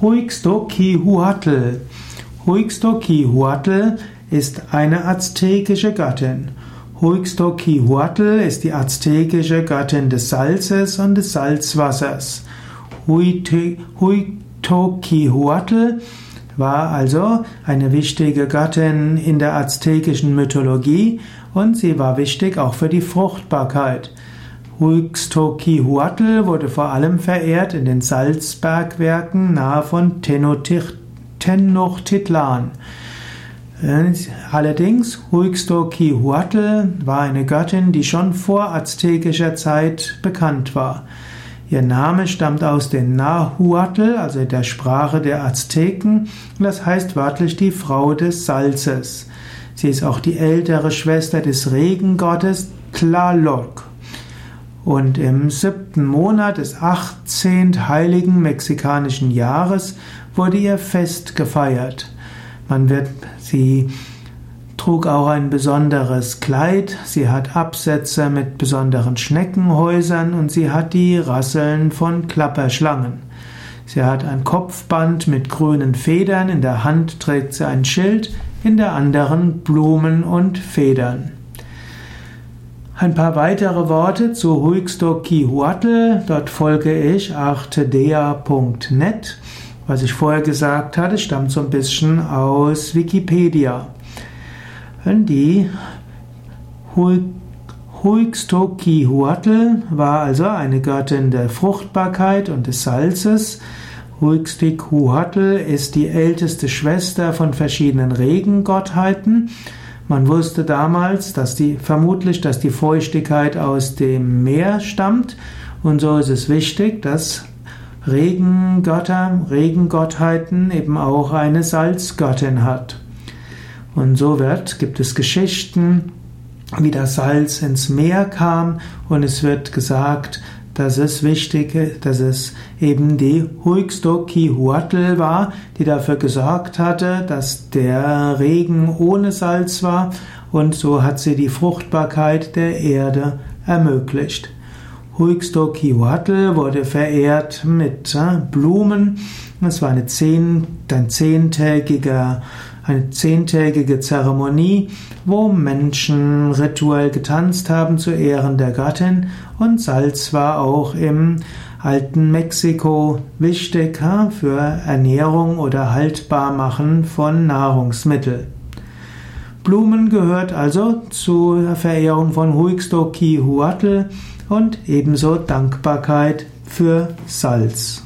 Huixtoquihuatl. Huixtoquihuatl ist eine aztekische Göttin. Huixtoquihuatl ist die aztekische Göttin des Salzes und des Salzwassers. Huixtoquihuatl war also eine wichtige Göttin in der aztekischen Mythologie und sie war wichtig auch für die Fruchtbarkeit. Huixtoquihuatl wurde vor allem verehrt in den Salzbergwerken nahe von Tenochtitlan. Allerdings, Huixtoquihuatl war eine Göttin, die schon vor aztekischer Zeit bekannt war. Ihr Name stammt aus dem Nahuatl, also der Sprache der Azteken, und das heißt wörtlich die Frau des Salzes. Sie ist auch die ältere Schwester des Regengottes Tlaloc. Und im siebten Monat des 18. heiligen mexikanischen Jahres wurde ihr Fest gefeiert. Man wird, sie trug auch ein besonderes Kleid, sie hat Absätze mit besonderen Schneckenhäusern und sie hat die Rasseln von Klapperschlangen. Sie hat ein Kopfband mit grünen Federn, in der Hand trägt sie ein Schild, in der anderen Blumen und Federn. Ein paar weitere Worte zu Huixtoquihuatl. Dort folge ich artedea.net. Was ich vorher gesagt hatte, stammt so ein bisschen aus Wikipedia. Die Huixtoquihuatl war also eine Göttin der Fruchtbarkeit und des Salzes. Huixtoquihuatl ist die älteste Schwester von verschiedenen Regengottheiten. Man wusste damals, dass die, vermutlich, dass die Feuchtigkeit aus dem Meer stammt. Und so ist es wichtig, dass Regengötter, Regengottheiten eben auch eine Salzgöttin hat. Und so wird, gibt es Geschichten, wie das Salz ins Meer kam und es wird gesagt, dass es wichtig, dass es eben die Huixtoquihuatl war, die dafür gesorgt hatte, dass der Regen ohne Salz war und so hat sie die Fruchtbarkeit der Erde ermöglicht. Huixtoquihuatl wurde verehrt mit äh, Blumen. Es war eine zehn, ein zehntägiger eine zehntägige Zeremonie, wo Menschen rituell getanzt haben zu Ehren der Gattin und Salz war auch im alten Mexiko wichtig für Ernährung oder Haltbarmachen von Nahrungsmitteln. Blumen gehört also zur Verehrung von Huixtoquihuatl und ebenso Dankbarkeit für Salz.